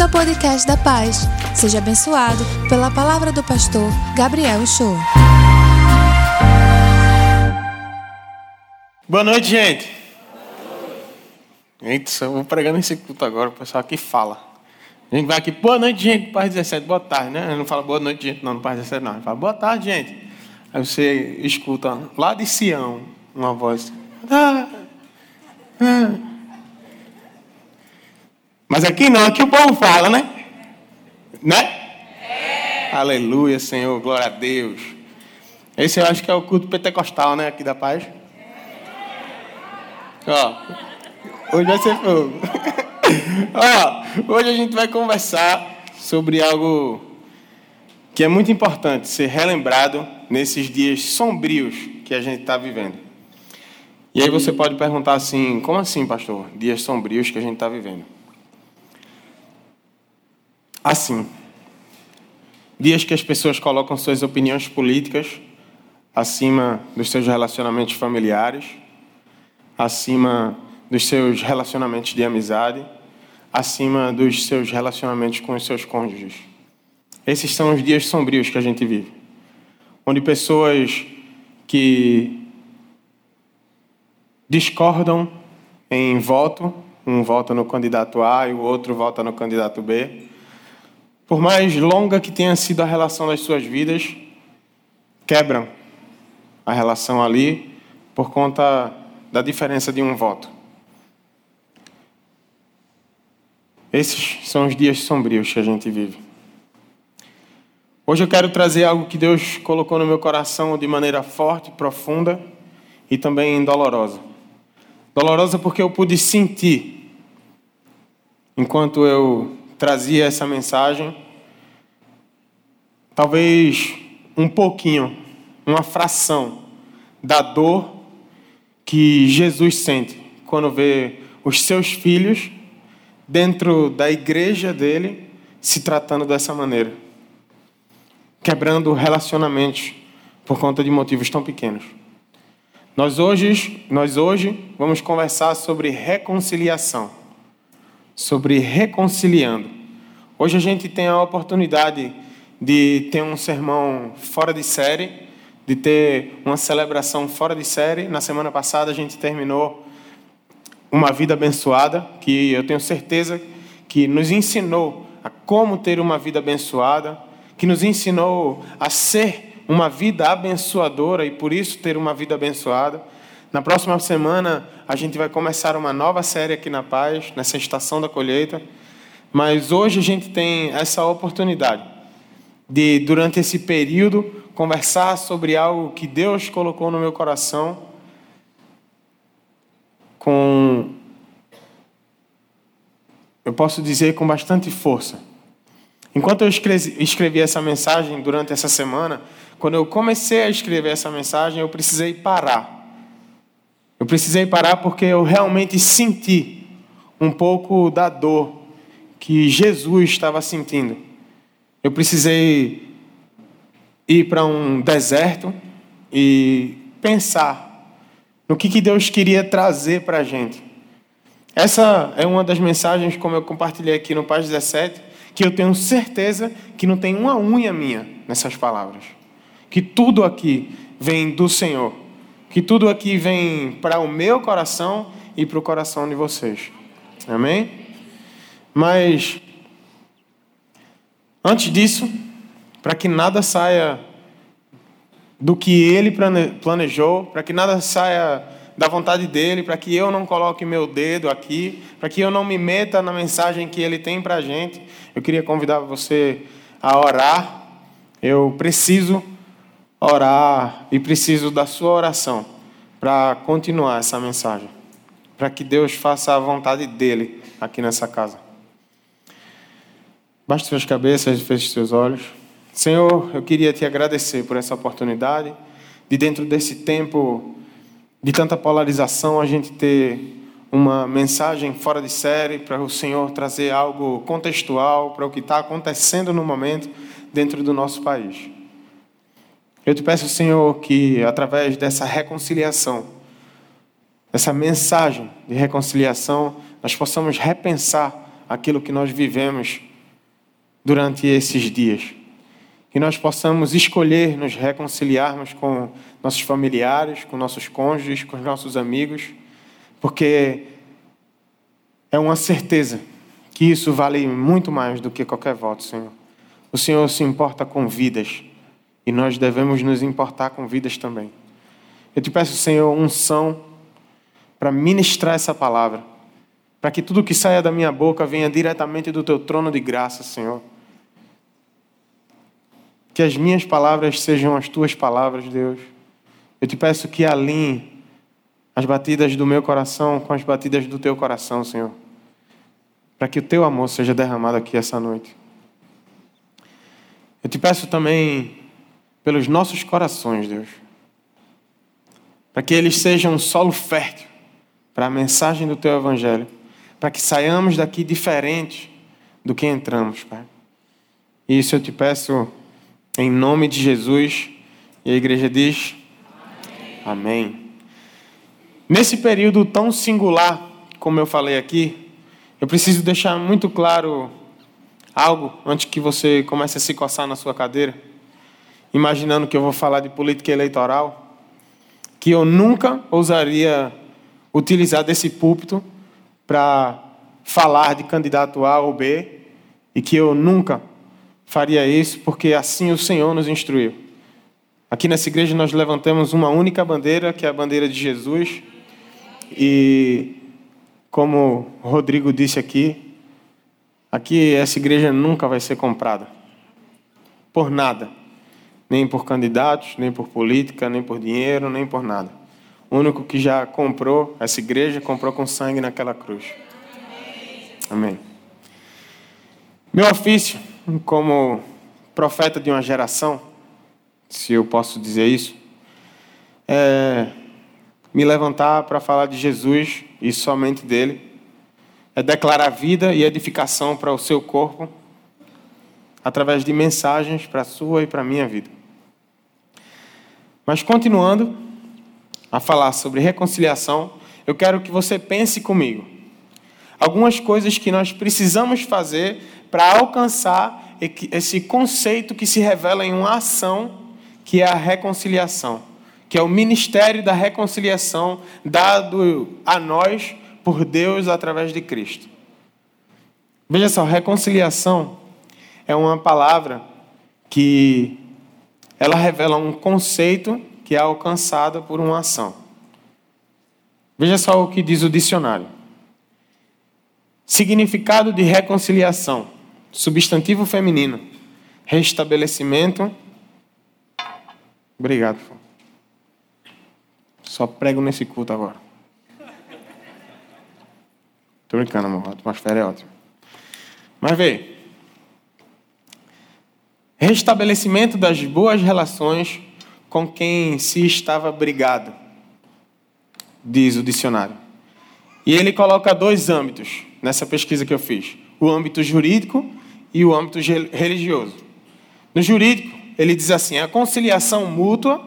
Bem-vindo ao podcast da Paz. Seja abençoado pela palavra do pastor Gabriel Show. Boa noite, gente. Eita, eu vou pregando esse culto agora, o pessoal aqui fala. A gente vai aqui, boa noite, gente, Paz 17, boa tarde, né? Não fala boa noite, gente, não, no Paz 17, não. Fala boa tarde, gente. Aí você escuta lá de Sião uma voz. Ah, ah. Mas aqui não, aqui o povo fala, né? Né? É. Aleluia, Senhor, glória a Deus. Esse eu acho que é o culto pentecostal, né? Aqui da paz. Ó, hoje vai ser fogo. Ó, hoje a gente vai conversar sobre algo que é muito importante ser relembrado nesses dias sombrios que a gente está vivendo. E aí você pode perguntar assim: como assim, pastor? Dias sombrios que a gente está vivendo assim. Dias que as pessoas colocam suas opiniões políticas acima dos seus relacionamentos familiares, acima dos seus relacionamentos de amizade, acima dos seus relacionamentos com os seus cônjuges. Esses são os dias sombrios que a gente vive, onde pessoas que discordam em voto, um vota no candidato A e o outro vota no candidato B, por mais longa que tenha sido a relação das suas vidas, quebram a relação ali por conta da diferença de um voto. Esses são os dias sombrios que a gente vive. Hoje eu quero trazer algo que Deus colocou no meu coração de maneira forte, profunda e também dolorosa. Dolorosa porque eu pude sentir enquanto eu trazia essa mensagem, talvez um pouquinho, uma fração da dor que Jesus sente quando vê os seus filhos dentro da igreja dele se tratando dessa maneira, quebrando relacionamentos por conta de motivos tão pequenos. Nós hoje, nós hoje vamos conversar sobre reconciliação sobre reconciliando. Hoje a gente tem a oportunidade de ter um sermão fora de série, de ter uma celebração fora de série. Na semana passada a gente terminou uma vida abençoada, que eu tenho certeza que nos ensinou a como ter uma vida abençoada, que nos ensinou a ser uma vida abençoadora e por isso ter uma vida abençoada. Na próxima semana, a gente vai começar uma nova série aqui na Paz, nessa estação da colheita. Mas hoje a gente tem essa oportunidade de, durante esse período, conversar sobre algo que Deus colocou no meu coração com, eu posso dizer, com bastante força. Enquanto eu escrevi, essa mensagem durante essa semana, quando eu comecei a escrever essa mensagem, eu precisei parar eu precisei parar porque eu realmente senti um pouco da dor que Jesus estava sentindo. Eu precisei ir para um deserto e pensar no que, que Deus queria trazer para a gente. Essa é uma das mensagens, como eu compartilhei aqui no Paz 17, que eu tenho certeza que não tem uma unha minha nessas palavras. Que tudo aqui vem do Senhor que tudo aqui vem para o meu coração e para o coração de vocês. Amém? Mas, antes disso, para que nada saia do que ele planejou, para que nada saia da vontade dele, para que eu não coloque meu dedo aqui, para que eu não me meta na mensagem que ele tem para a gente, eu queria convidar você a orar. Eu preciso orar e preciso da sua oração para continuar essa mensagem, para que Deus faça a vontade dele aqui nessa casa. Baixe suas cabeças feche seus olhos. Senhor, eu queria te agradecer por essa oportunidade de dentro desse tempo de tanta polarização a gente ter uma mensagem fora de série para o Senhor trazer algo contextual para o que está acontecendo no momento dentro do nosso país. Eu te peço, Senhor, que através dessa reconciliação, dessa mensagem de reconciliação, nós possamos repensar aquilo que nós vivemos durante esses dias. Que nós possamos escolher nos reconciliarmos com nossos familiares, com nossos cônjuges, com os nossos amigos, porque é uma certeza que isso vale muito mais do que qualquer voto, Senhor. O Senhor se importa com vidas e nós devemos nos importar com vidas também. Eu te peço, Senhor, unção para ministrar essa palavra, para que tudo que saia da minha boca venha diretamente do teu trono de graça, Senhor. Que as minhas palavras sejam as tuas palavras, Deus. Eu te peço que alinhe as batidas do meu coração com as batidas do teu coração, Senhor. Para que o teu amor seja derramado aqui essa noite. Eu te peço também pelos nossos corações, Deus. Para que eles sejam um solo fértil para a mensagem do teu evangelho. Para que saiamos daqui diferente do que entramos, Pai. E isso eu te peço em nome de Jesus. E a igreja diz: Amém. Amém. Nesse período tão singular, como eu falei aqui, eu preciso deixar muito claro algo antes que você comece a se coçar na sua cadeira, imaginando que eu vou falar de política eleitoral, que eu nunca ousaria utilizar desse púlpito para falar de candidato A ou B e que eu nunca faria isso porque assim o Senhor nos instruiu. Aqui nessa igreja nós levantamos uma única bandeira, que é a bandeira de Jesus. E como Rodrigo disse aqui, Aqui essa igreja nunca vai ser comprada. Por nada. Nem por candidatos, nem por política, nem por dinheiro, nem por nada. O único que já comprou essa igreja, comprou com sangue naquela cruz. Amém. Meu ofício, como profeta de uma geração, se eu posso dizer isso, é me levantar para falar de Jesus e somente dele é declarar vida e edificação para o seu corpo através de mensagens para a sua e para a minha vida. Mas continuando a falar sobre reconciliação, eu quero que você pense comigo. Algumas coisas que nós precisamos fazer para alcançar esse conceito que se revela em uma ação, que é a reconciliação, que é o ministério da reconciliação dado a nós por Deus através de Cristo. Veja só, reconciliação é uma palavra que ela revela um conceito que é alcançado por uma ação. Veja só o que diz o dicionário. Significado de reconciliação: substantivo feminino, restabelecimento. Obrigado. Só prego nesse culto agora. Tô brincando, amor. A atmosfera é ótima. Mas vê. Restabelecimento das boas relações com quem se estava brigado, diz o dicionário. E ele coloca dois âmbitos nessa pesquisa que eu fiz: o âmbito jurídico e o âmbito religioso. No jurídico, ele diz assim: a conciliação mútua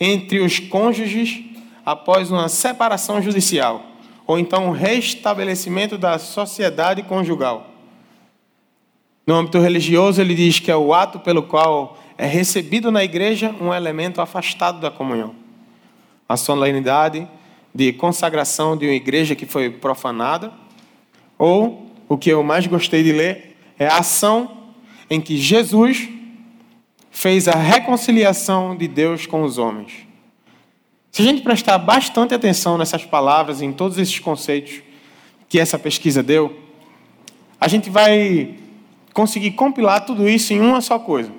entre os cônjuges após uma separação judicial ou então o restabelecimento da sociedade conjugal. No âmbito religioso, ele diz que é o ato pelo qual é recebido na igreja um elemento afastado da comunhão. A solenidade de consagração de uma igreja que foi profanada, ou o que eu mais gostei de ler é a ação em que Jesus fez a reconciliação de Deus com os homens. Se a gente prestar bastante atenção nessas palavras, em todos esses conceitos que essa pesquisa deu, a gente vai conseguir compilar tudo isso em uma só coisa.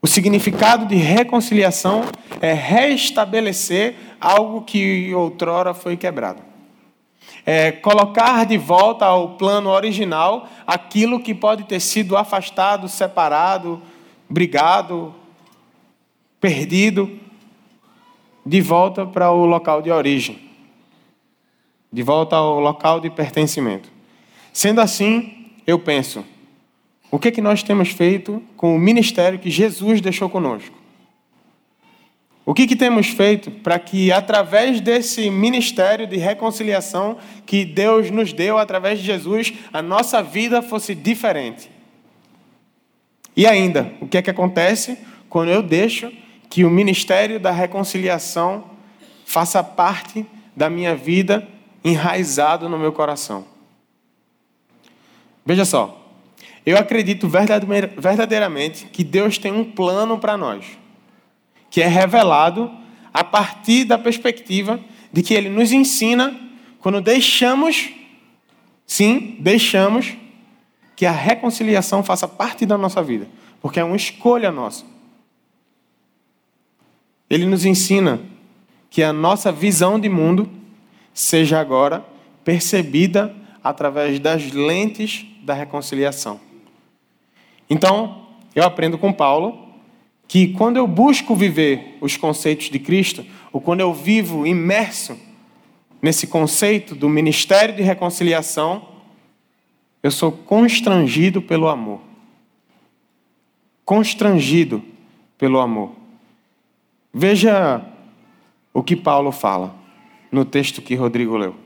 O significado de reconciliação é restabelecer algo que outrora foi quebrado. É colocar de volta ao plano original aquilo que pode ter sido afastado, separado, brigado, perdido de volta para o local de origem, de volta ao local de pertencimento. Sendo assim, eu penso, o que, é que nós temos feito com o ministério que Jesus deixou conosco? O que, que temos feito para que, através desse ministério de reconciliação que Deus nos deu através de Jesus, a nossa vida fosse diferente? E ainda, o que é que acontece quando eu deixo que o ministério da reconciliação faça parte da minha vida enraizado no meu coração? Veja só, eu acredito verdadeiramente que Deus tem um plano para nós, que é revelado a partir da perspectiva de que Ele nos ensina quando deixamos, sim, deixamos que a reconciliação faça parte da nossa vida, porque é uma escolha nossa. Ele nos ensina que a nossa visão de mundo seja agora percebida através das lentes da reconciliação. Então, eu aprendo com Paulo que quando eu busco viver os conceitos de Cristo, ou quando eu vivo imerso nesse conceito do ministério de reconciliação, eu sou constrangido pelo amor. Constrangido pelo amor. Veja o que Paulo fala no texto que Rodrigo leu.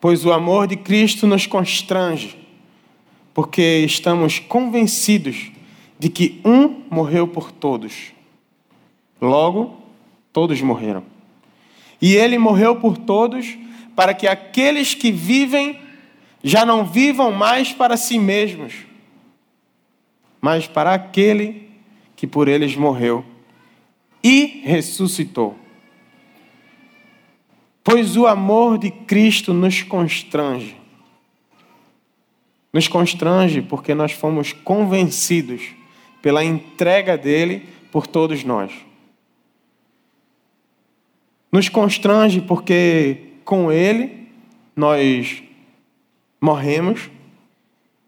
Pois o amor de Cristo nos constrange, porque estamos convencidos de que um morreu por todos. Logo, todos morreram. E ele morreu por todos, para que aqueles que vivem já não vivam mais para si mesmos, mas para aquele que por eles morreu e ressuscitou. Pois o amor de Cristo nos constrange. Nos constrange porque nós fomos convencidos pela entrega dele por todos nós. Nos constrange porque com ele nós morremos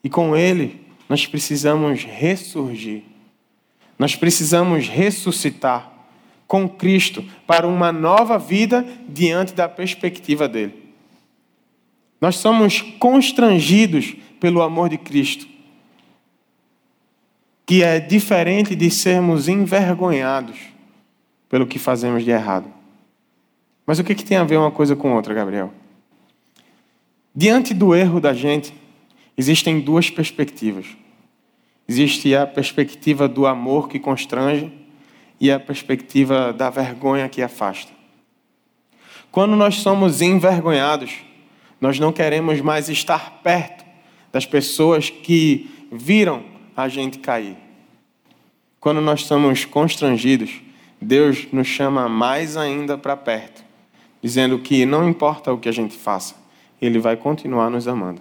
e com Ele nós precisamos ressurgir. Nós precisamos ressuscitar com Cristo para uma nova vida diante da perspectiva dele. Nós somos constrangidos pelo amor de Cristo, que é diferente de sermos envergonhados pelo que fazemos de errado. Mas o que, que tem a ver uma coisa com outra, Gabriel? Diante do erro da gente, existem duas perspectivas. Existe a perspectiva do amor que constrange e a perspectiva da vergonha que afasta. Quando nós somos envergonhados, nós não queremos mais estar perto das pessoas que viram a gente cair. Quando nós somos constrangidos, Deus nos chama mais ainda para perto, dizendo que não importa o que a gente faça, ele vai continuar nos amando.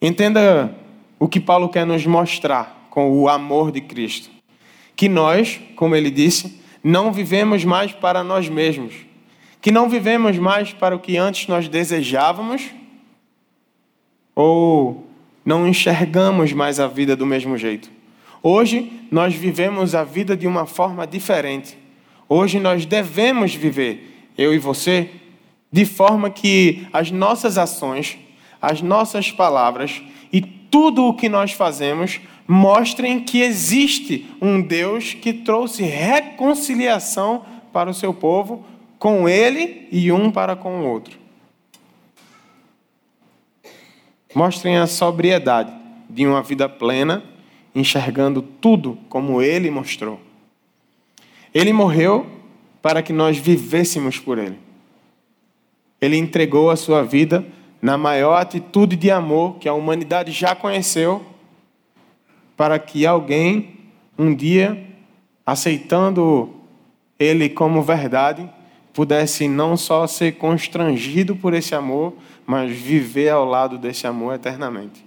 Entenda o que Paulo quer nos mostrar com o amor de Cristo. Que nós, como ele disse, não vivemos mais para nós mesmos. Que não vivemos mais para o que antes nós desejávamos ou não enxergamos mais a vida do mesmo jeito. Hoje nós vivemos a vida de uma forma diferente. Hoje nós devemos viver eu e você, de forma que as nossas ações, as nossas palavras e tudo o que nós fazemos mostrem que existe um Deus que trouxe reconciliação para o seu povo com ele e um para com o outro. Mostrem a sobriedade de uma vida plena, enxergando tudo como ele mostrou. Ele morreu para que nós vivêssemos por Ele. Ele entregou a sua vida na maior atitude de amor que a humanidade já conheceu, para que alguém, um dia, aceitando Ele como verdade, pudesse não só ser constrangido por esse amor, mas viver ao lado desse amor eternamente.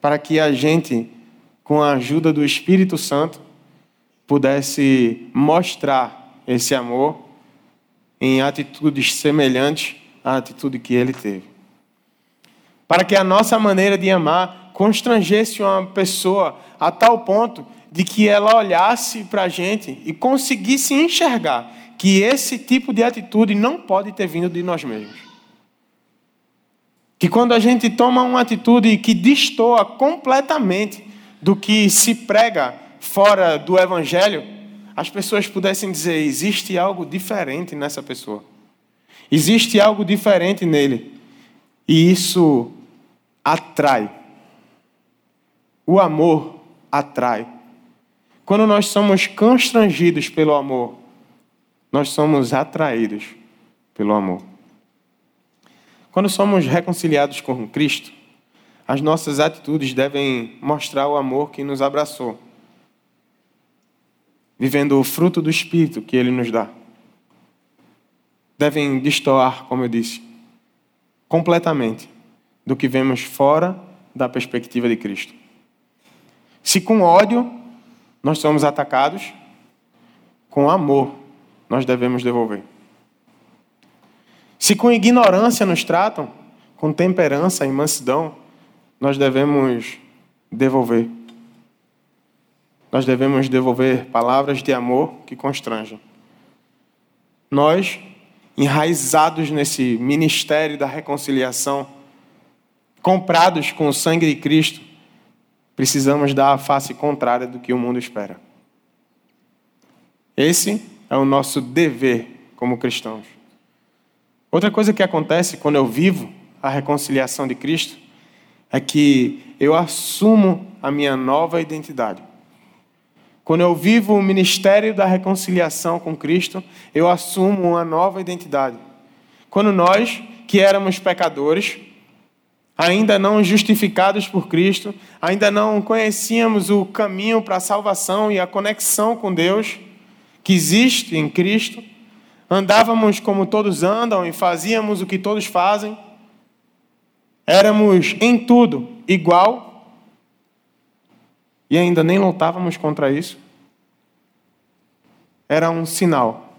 Para que a gente, com a ajuda do Espírito Santo, pudesse mostrar esse amor em atitudes semelhantes à atitude que ele teve. Para que a nossa maneira de amar constrangesse uma pessoa a tal ponto de que ela olhasse para a gente e conseguisse enxergar que esse tipo de atitude não pode ter vindo de nós mesmos. Que quando a gente toma uma atitude que destoa completamente do que se prega fora do Evangelho, as pessoas pudessem dizer: existe algo diferente nessa pessoa. Existe algo diferente nele. E isso atrai. O amor atrai. Quando nós somos constrangidos pelo amor, nós somos atraídos pelo amor. Quando somos reconciliados com Cristo, as nossas atitudes devem mostrar o amor que nos abraçou, vivendo o fruto do Espírito que Ele nos dá. Devem destoar, como eu disse, completamente do que vemos fora da perspectiva de Cristo. Se com ódio nós somos atacados, com amor nós devemos devolver. Se com ignorância nos tratam, com temperança e mansidão, nós devemos devolver. Nós devemos devolver palavras de amor que constrangem. Nós, enraizados nesse ministério da reconciliação, comprados com o sangue de Cristo, precisamos dar a face contrária do que o mundo espera. Esse é o nosso dever como cristãos. Outra coisa que acontece quando eu vivo a reconciliação de Cristo é que eu assumo a minha nova identidade. Quando eu vivo o ministério da reconciliação com Cristo, eu assumo uma nova identidade. Quando nós, que éramos pecadores, ainda não justificados por Cristo, ainda não conhecíamos o caminho para a salvação e a conexão com Deus que existe em Cristo, andávamos como todos andam e fazíamos o que todos fazem, Éramos em tudo igual e ainda nem lutávamos contra isso. Era um sinal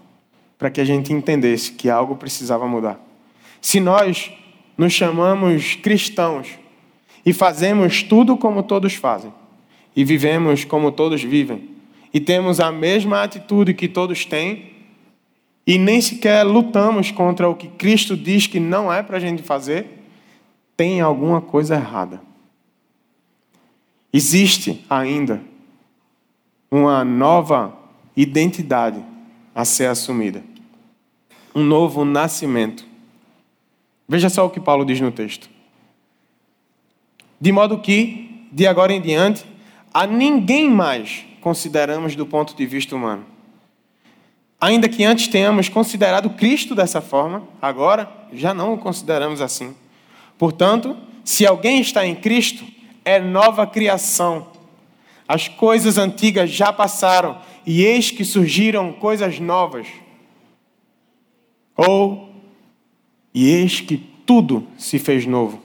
para que a gente entendesse que algo precisava mudar. Se nós nos chamamos cristãos e fazemos tudo como todos fazem, e vivemos como todos vivem, e temos a mesma atitude que todos têm, e nem sequer lutamos contra o que Cristo diz que não é para a gente fazer, tem alguma coisa errada. Existe ainda uma nova identidade a ser assumida, um novo nascimento. Veja só o que Paulo diz no texto. De modo que, de agora em diante, a ninguém mais consideramos do ponto de vista humano. Ainda que antes tenhamos considerado Cristo dessa forma, agora já não o consideramos assim. Portanto, se alguém está em Cristo, é nova criação. As coisas antigas já passaram e eis que surgiram coisas novas. Ou, e eis que tudo se fez novo.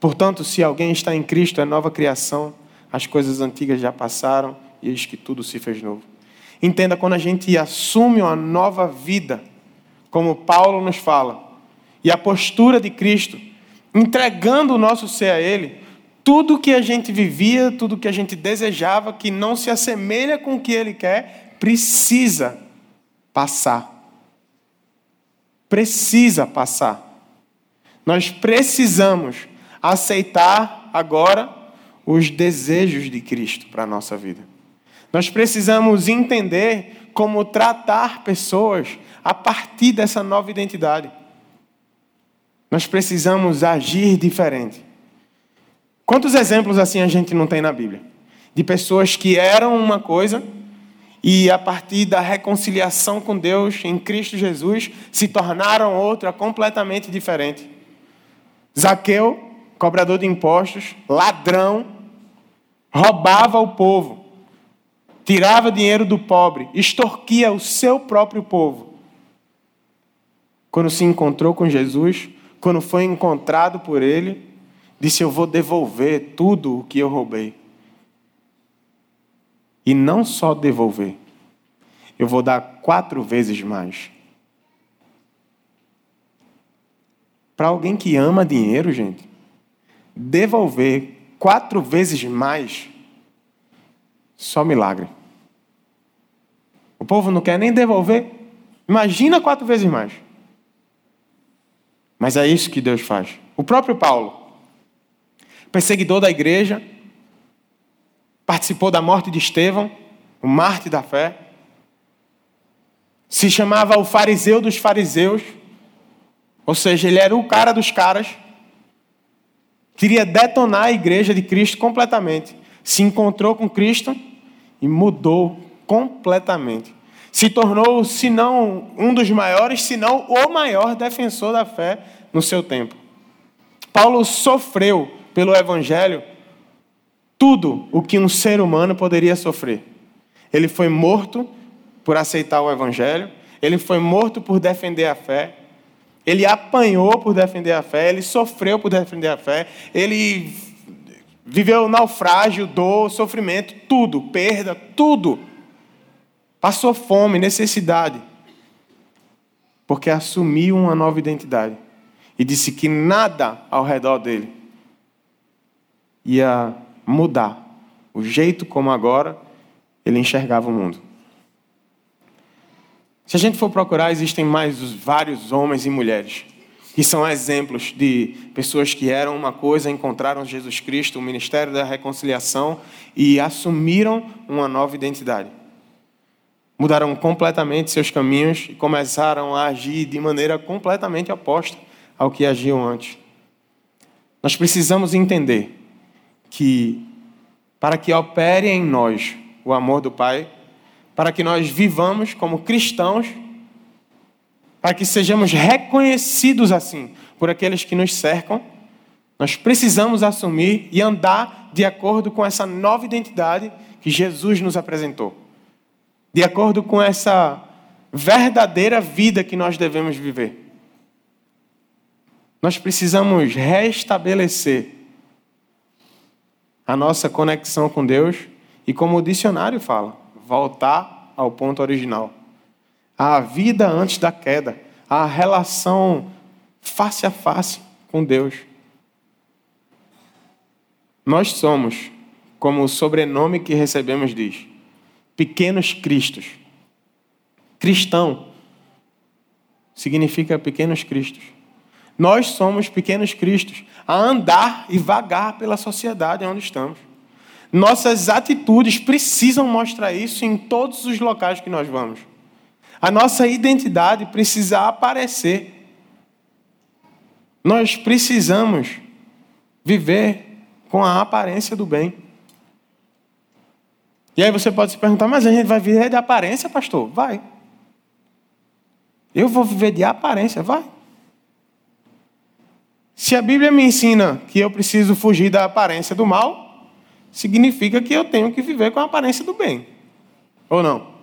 Portanto, se alguém está em Cristo, é nova criação. As coisas antigas já passaram e eis que tudo se fez novo. Entenda, quando a gente assume uma nova vida, como Paulo nos fala, e a postura de Cristo, entregando o nosso ser a Ele, tudo que a gente vivia, tudo que a gente desejava, que não se assemelha com o que Ele quer, precisa passar. Precisa passar. Nós precisamos aceitar agora os desejos de Cristo para a nossa vida. Nós precisamos entender como tratar pessoas a partir dessa nova identidade. Nós precisamos agir diferente. Quantos exemplos assim a gente não tem na Bíblia? De pessoas que eram uma coisa e a partir da reconciliação com Deus em Cristo Jesus se tornaram outra completamente diferente. Zaqueu, cobrador de impostos, ladrão, roubava o povo, tirava dinheiro do pobre, extorquia o seu próprio povo. Quando se encontrou com Jesus, quando foi encontrado por ele, disse: Eu vou devolver tudo o que eu roubei. E não só devolver, eu vou dar quatro vezes mais. Para alguém que ama dinheiro, gente, devolver quatro vezes mais, só milagre. O povo não quer nem devolver. Imagina quatro vezes mais. Mas é isso que Deus faz. O próprio Paulo, perseguidor da igreja, participou da morte de Estevão, o mártir da fé. Se chamava o fariseu dos fariseus, ou seja, ele era o cara dos caras. Queria detonar a igreja de Cristo completamente. Se encontrou com Cristo e mudou completamente. Se tornou, se não um dos maiores, se não o maior defensor da fé no seu tempo. Paulo sofreu pelo Evangelho tudo o que um ser humano poderia sofrer. Ele foi morto por aceitar o Evangelho, ele foi morto por defender a fé, ele apanhou por defender a fé, ele sofreu por defender a fé, ele viveu naufrágio, dor, sofrimento, tudo, perda, tudo. Passou fome, necessidade, porque assumiu uma nova identidade e disse que nada ao redor dele ia mudar o jeito como agora ele enxergava o mundo. Se a gente for procurar, existem mais vários homens e mulheres que são exemplos de pessoas que eram uma coisa, encontraram Jesus Cristo, o ministério da reconciliação e assumiram uma nova identidade. Mudaram completamente seus caminhos e começaram a agir de maneira completamente oposta ao que agiam antes. Nós precisamos entender que, para que opere em nós o amor do Pai, para que nós vivamos como cristãos, para que sejamos reconhecidos assim por aqueles que nos cercam, nós precisamos assumir e andar de acordo com essa nova identidade que Jesus nos apresentou. De acordo com essa verdadeira vida que nós devemos viver. Nós precisamos restabelecer a nossa conexão com Deus e, como o dicionário fala, voltar ao ponto original. A vida antes da queda, a relação face a face com Deus. Nós somos, como o sobrenome que recebemos diz, pequenos cristos. Cristão significa pequenos cristos. Nós somos pequenos cristos a andar e vagar pela sociedade onde estamos. Nossas atitudes precisam mostrar isso em todos os locais que nós vamos. A nossa identidade precisa aparecer. Nós precisamos viver com a aparência do bem. E aí você pode se perguntar, mas a gente vai viver de aparência, pastor? Vai. Eu vou viver de aparência? Vai. Se a Bíblia me ensina que eu preciso fugir da aparência do mal, significa que eu tenho que viver com a aparência do bem. Ou não?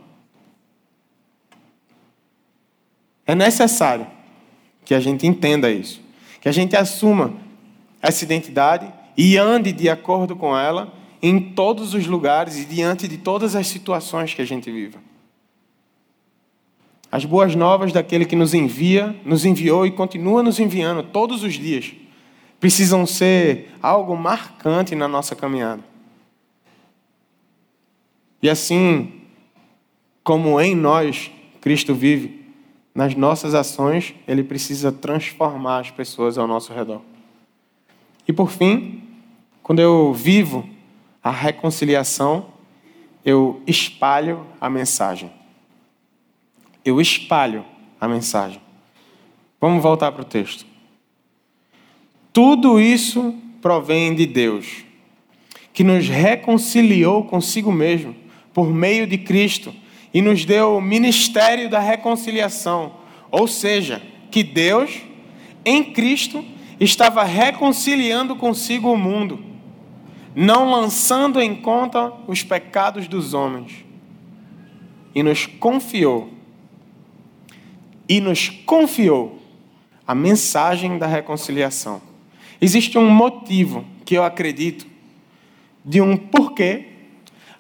É necessário que a gente entenda isso, que a gente assuma essa identidade e ande de acordo com ela em todos os lugares e diante de todas as situações que a gente vive. As boas novas daquele que nos envia, nos enviou e continua nos enviando todos os dias, precisam ser algo marcante na nossa caminhada. E assim, como em nós Cristo vive, nas nossas ações, Ele precisa transformar as pessoas ao nosso redor. E por fim, quando eu vivo a reconciliação, eu espalho a mensagem eu espalho a mensagem. Vamos voltar para o texto. Tudo isso provém de Deus, que nos reconciliou consigo mesmo por meio de Cristo e nos deu o ministério da reconciliação, ou seja, que Deus, em Cristo, estava reconciliando consigo o mundo, não lançando em conta os pecados dos homens, e nos confiou e nos confiou a mensagem da reconciliação. Existe um motivo que eu acredito de um porquê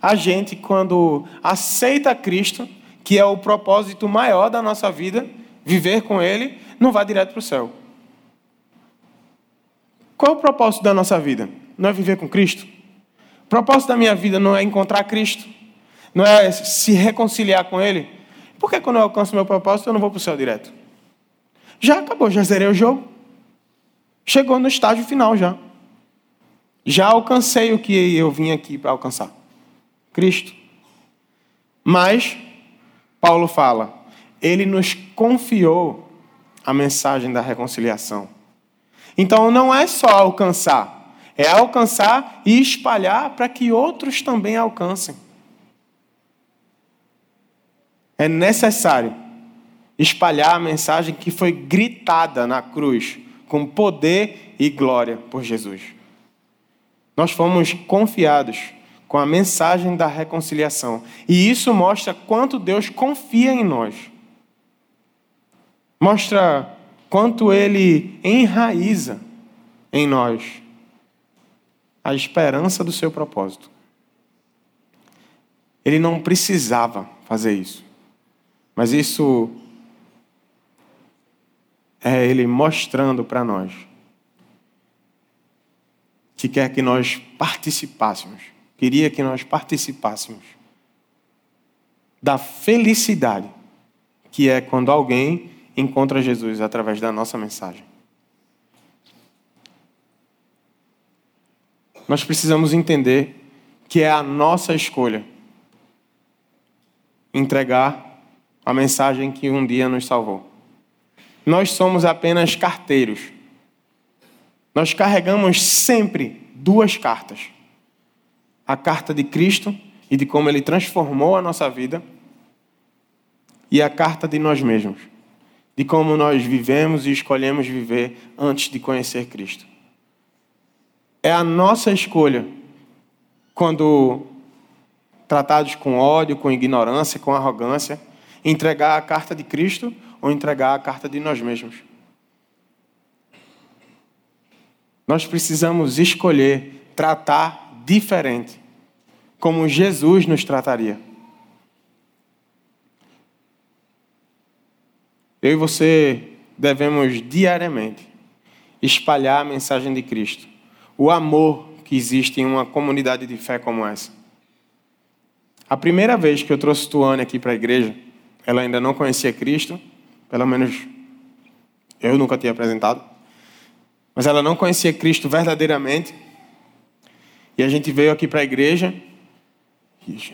a gente, quando aceita Cristo, que é o propósito maior da nossa vida, viver com Ele, não vai direto para o céu. Qual é o propósito da nossa vida? Não é viver com Cristo? O propósito da minha vida não é encontrar Cristo? Não é se reconciliar com Ele? Por que quando eu alcanço meu propósito eu não vou para o céu direto? Já acabou, já zerei o jogo. Chegou no estágio final já. Já alcancei o que eu vim aqui para alcançar. Cristo. Mas, Paulo fala, ele nos confiou a mensagem da reconciliação. Então não é só alcançar, É alcançar e espalhar para que outros também alcancem. É necessário espalhar a mensagem que foi gritada na cruz com poder e glória por Jesus. Nós fomos confiados com a mensagem da reconciliação. E isso mostra quanto Deus confia em nós. Mostra quanto Ele enraiza em nós a esperança do seu propósito. Ele não precisava fazer isso. Mas isso é Ele mostrando para nós que quer que nós participássemos, queria que nós participássemos da felicidade que é quando alguém encontra Jesus através da nossa mensagem. Nós precisamos entender que é a nossa escolha entregar a mensagem que um dia nos salvou. Nós somos apenas carteiros. Nós carregamos sempre duas cartas: a carta de Cristo e de como Ele transformou a nossa vida, e a carta de nós mesmos, de como nós vivemos e escolhemos viver antes de conhecer Cristo. É a nossa escolha quando tratados com ódio, com ignorância, com arrogância, entregar a carta de Cristo ou entregar a carta de nós mesmos. Nós precisamos escolher tratar diferente, como Jesus nos trataria. Eu e você devemos diariamente espalhar a mensagem de Cristo, o amor que existe em uma comunidade de fé como essa. A primeira vez que eu trouxe Tuane aqui para a igreja, ela ainda não conhecia Cristo, pelo menos eu nunca tinha apresentado, mas ela não conhecia Cristo verdadeiramente. E a gente veio aqui para a igreja,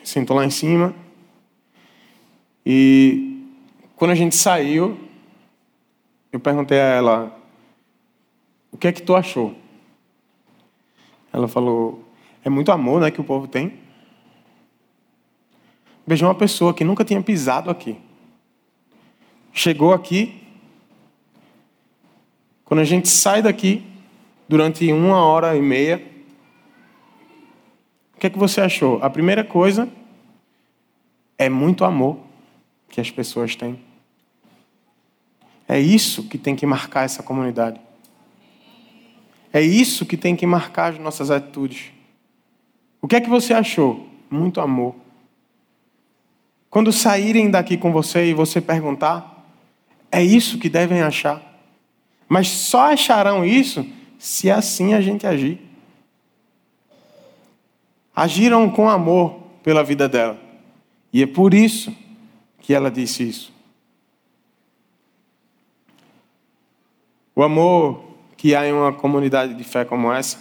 sentou lá em cima, e quando a gente saiu, eu perguntei a ela: O que é que tu achou? Ela falou: É muito amor, né, que o povo tem. Beijou uma pessoa que nunca tinha pisado aqui. Chegou aqui. Quando a gente sai daqui, durante uma hora e meia, o que é que você achou? A primeira coisa é muito amor que as pessoas têm. É isso que tem que marcar essa comunidade. É isso que tem que marcar as nossas atitudes. O que é que você achou? Muito amor. Quando saírem daqui com você e você perguntar, é isso que devem achar. Mas só acharão isso se assim a gente agir. Agiram com amor pela vida dela. E é por isso que ela disse isso. O amor que há em uma comunidade de fé como essa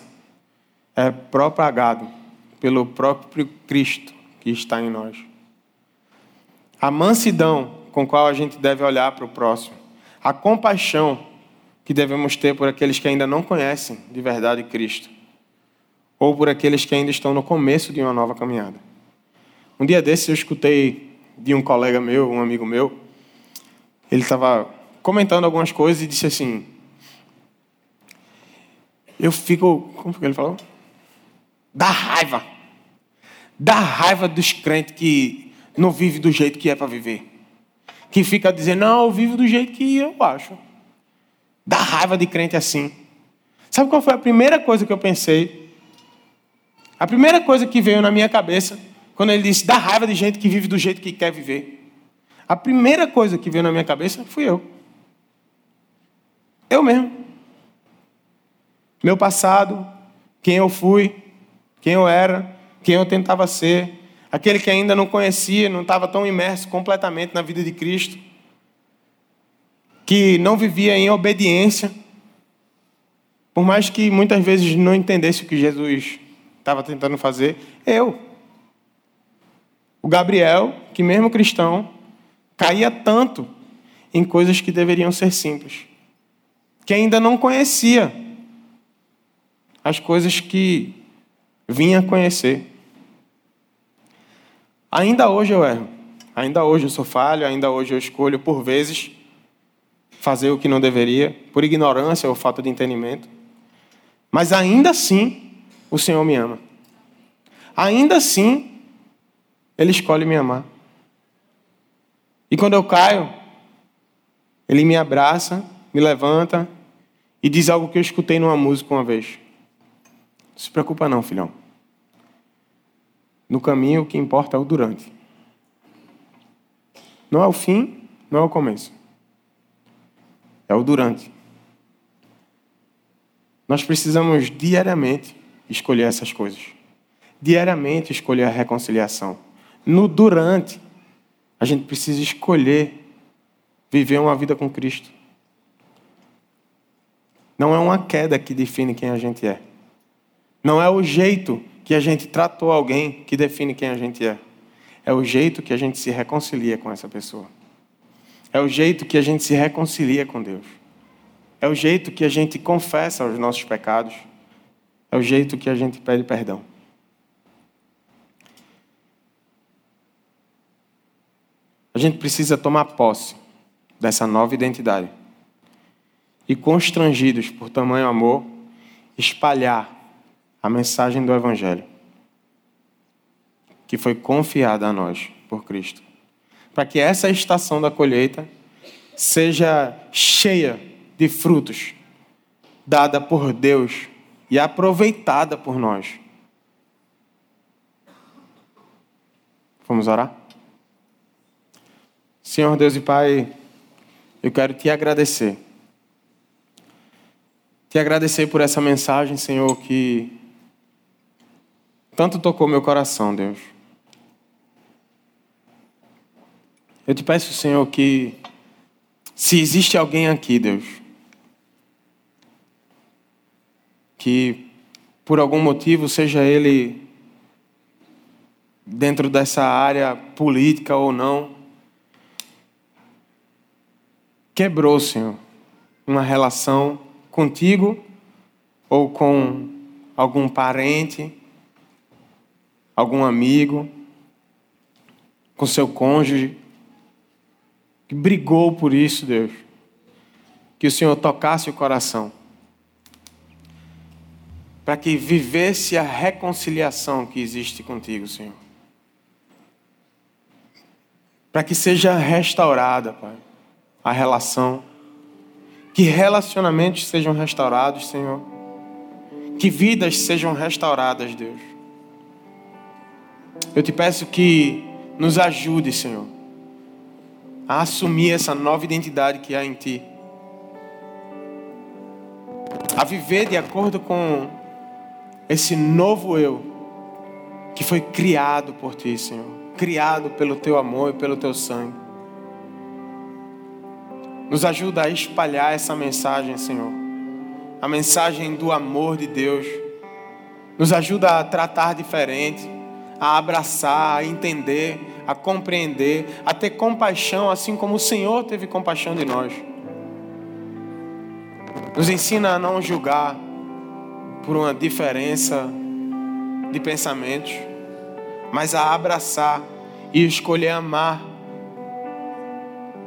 é propagado pelo próprio Cristo que está em nós. A mansidão com qual a gente deve olhar para o próximo, a compaixão que devemos ter por aqueles que ainda não conhecem de verdade Cristo, ou por aqueles que ainda estão no começo de uma nova caminhada. Um dia desses eu escutei de um colega meu, um amigo meu, ele estava comentando algumas coisas e disse assim: Eu fico. Como foi que ele falou? Da raiva. Da raiva dos crentes que não vive do jeito que é para viver. Que fica dizendo, não, eu vivo do jeito que eu acho. Dá raiva de crente assim. Sabe qual foi a primeira coisa que eu pensei? A primeira coisa que veio na minha cabeça, quando ele disse, dá raiva de gente que vive do jeito que quer viver. A primeira coisa que veio na minha cabeça fui eu. Eu mesmo. Meu passado, quem eu fui, quem eu era, quem eu tentava ser, aquele que ainda não conhecia, não estava tão imerso completamente na vida de Cristo, que não vivia em obediência, por mais que muitas vezes não entendesse o que Jesus estava tentando fazer, eu. O Gabriel, que mesmo cristão, caía tanto em coisas que deveriam ser simples, que ainda não conhecia as coisas que vinha conhecer. Ainda hoje eu erro. Ainda hoje eu sou falho, ainda hoje eu escolho, por vezes, fazer o que não deveria, por ignorância ou falta de entendimento. Mas ainda assim, o Senhor me ama. Ainda assim, Ele escolhe me amar. E quando eu caio, Ele me abraça, me levanta e diz algo que eu escutei numa música uma vez. Não se preocupa não, filhão. No caminho o que importa é o durante. Não é o fim, não é o começo. É o durante. Nós precisamos diariamente escolher essas coisas. Diariamente escolher a reconciliação. No durante, a gente precisa escolher viver uma vida com Cristo. Não é uma queda que define quem a gente é. Não é o jeito que a gente tratou alguém que define quem a gente é. É o jeito que a gente se reconcilia com essa pessoa. É o jeito que a gente se reconcilia com Deus. É o jeito que a gente confessa os nossos pecados. É o jeito que a gente pede perdão. A gente precisa tomar posse dessa nova identidade. E constrangidos por tamanho amor, espalhar a mensagem do Evangelho, que foi confiada a nós por Cristo, para que essa estação da colheita seja cheia de frutos, dada por Deus e aproveitada por nós. Vamos orar? Senhor Deus e Pai, eu quero te agradecer. Te agradecer por essa mensagem, Senhor, que tanto tocou meu coração, Deus. Eu te peço, Senhor, que se existe alguém aqui, Deus, que por algum motivo, seja ele dentro dessa área política ou não, quebrou, Senhor, uma relação contigo ou com algum parente algum amigo, com seu cônjuge, que brigou por isso, Deus. Que o Senhor tocasse o coração. Para que vivesse a reconciliação que existe contigo, Senhor. Para que seja restaurada, Pai, a relação. Que relacionamentos sejam restaurados, Senhor. Que vidas sejam restauradas, Deus. Eu te peço que nos ajude, Senhor, a assumir essa nova identidade que há em Ti. A viver de acordo com esse novo eu que foi criado por Ti, Senhor. Criado pelo Teu amor e pelo Teu sangue. Nos ajuda a espalhar essa mensagem, Senhor. A mensagem do amor de Deus. Nos ajuda a tratar diferente a abraçar, a entender, a compreender, a ter compaixão, assim como o Senhor teve compaixão de nós. Nos ensina a não julgar por uma diferença de pensamentos, mas a abraçar e escolher amar,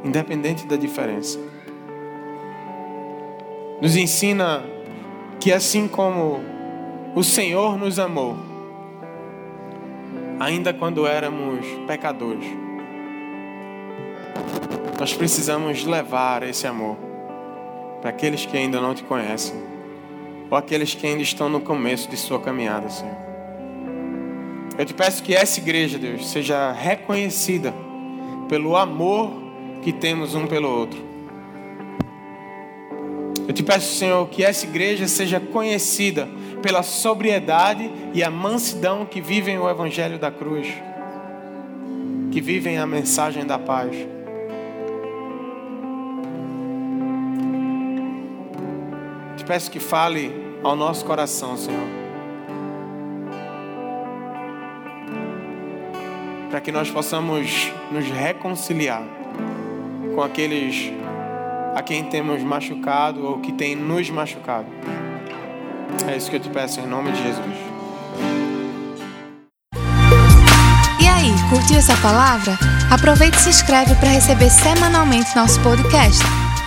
independente da diferença. Nos ensina que assim como o Senhor nos amou, ainda quando éramos pecadores. Nós precisamos levar esse amor para aqueles que ainda não te conhecem, ou aqueles que ainda estão no começo de sua caminhada, Senhor. Eu te peço que essa igreja, Deus, seja reconhecida pelo amor que temos um pelo outro. Eu te peço, Senhor, que essa igreja seja conhecida pela sobriedade e a mansidão que vivem o Evangelho da cruz, que vivem a mensagem da paz. Peço que fale ao nosso coração, Senhor. Para que nós possamos nos reconciliar com aqueles a quem temos machucado ou que tem nos machucado. É isso que eu te peço em nome de Jesus. E aí, curtiu essa palavra? Aproveite e se inscreve para receber semanalmente nosso podcast.